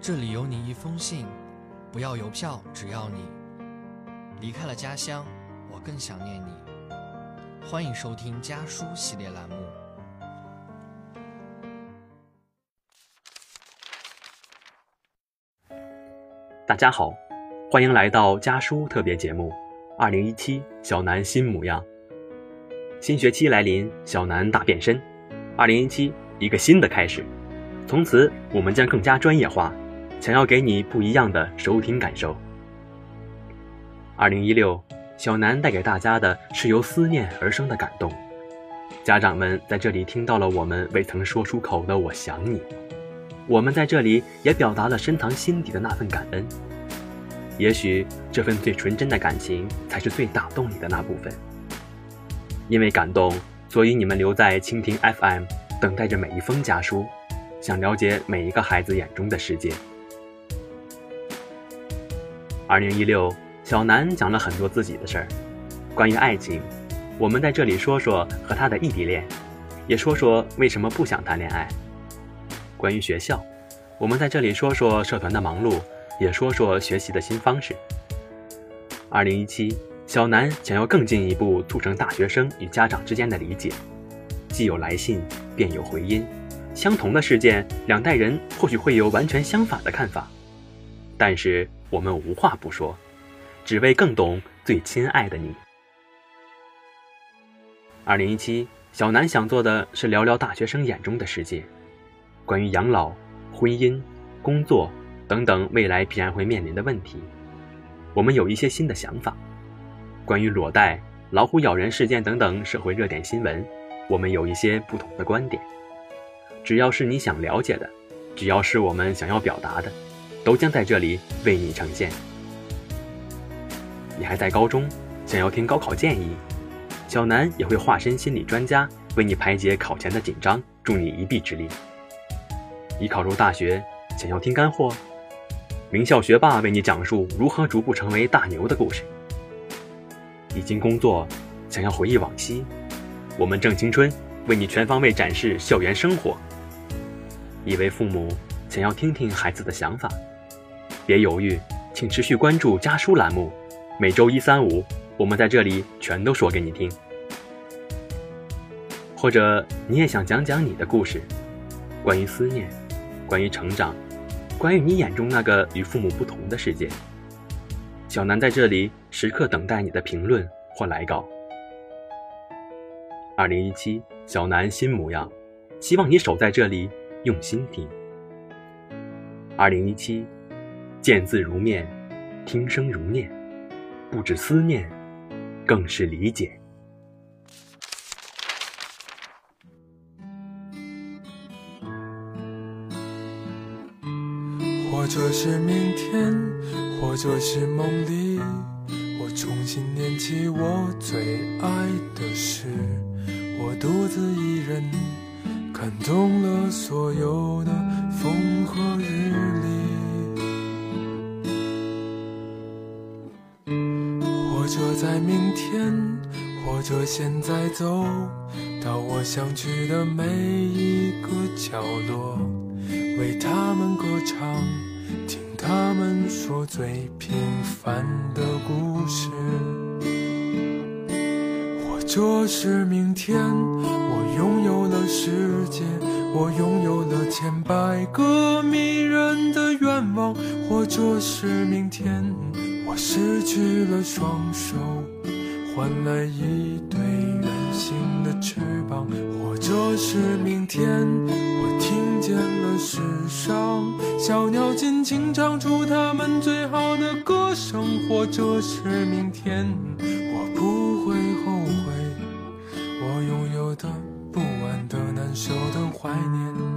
这里有你一封信，不要邮票，只要你离开了家乡，我更想念你。欢迎收听家书系列栏目。大家好，欢迎来到家书特别节目。二零一七小南新模样，新学期来临，小南大变身。二零一七一个新的开始，从此我们将更加专业化，想要给你不一样的收听感受。二零一六小南带给大家的是由思念而生的感动，家长们在这里听到了我们未曾说出口的“我想你”，我们在这里也表达了深藏心底的那份感恩。也许这份最纯真的感情，才是最打动你的那部分。因为感动，所以你们留在蜻蜓 FM，等待着每一封家书，想了解每一个孩子眼中的世界。二零一六，小南讲了很多自己的事儿，关于爱情，我们在这里说说和他的异地恋，也说说为什么不想谈恋爱。关于学校，我们在这里说说社团的忙碌。也说说学习的新方式。二零一七，小南想要更进一步促成大学生与家长之间的理解，既有来信，便有回音。相同的事件，两代人或许会有完全相反的看法，但是我们无话不说，只为更懂最亲爱的你。二零一七，小南想做的是聊聊大学生眼中的世界，关于养老、婚姻、工作。等等，未来必然会面临的问题，我们有一些新的想法。关于裸贷、老虎咬人事件等等社会热点新闻，我们有一些不同的观点。只要是你想了解的，只要是我们想要表达的，都将在这里为你呈现。你还在高中，想要听高考建议，小南也会化身心理专家，为你排解考前的紧张，助你一臂之力。你考入大学，想要听干货。名校学霸为你讲述如何逐步成为大牛的故事。已经工作，想要回忆往昔，我们正青春为你全方位展示校园生活。一位父母想要听听孩子的想法，别犹豫，请持续关注家书栏目，每周一、三、五，我们在这里全都说给你听。或者你也想讲讲你的故事，关于思念，关于成长。关于你眼中那个与父母不同的世界，小南在这里时刻等待你的评论或来稿。二零一七，小南新模样，希望你守在这里，用心听。二零一七，见字如面，听声如念，不止思念，更是理解。或者是明天，或者是梦里，我重新念起我最爱的事。我独自一人看懂了所有的风和日或者在明天，或者现在走到我想去的每一个角落，为他们歌唱。听他们说最平凡的故事，或者是明天我拥有了世界，我拥有了千百个迷人的愿望，或者是明天我失去了双手，换来一对圆形的翅膀，或者是明天。我听见了世上小鸟尽情唱出它们最好的歌声，或者是明天，我不会后悔我拥有的、不安的、难受的、怀念。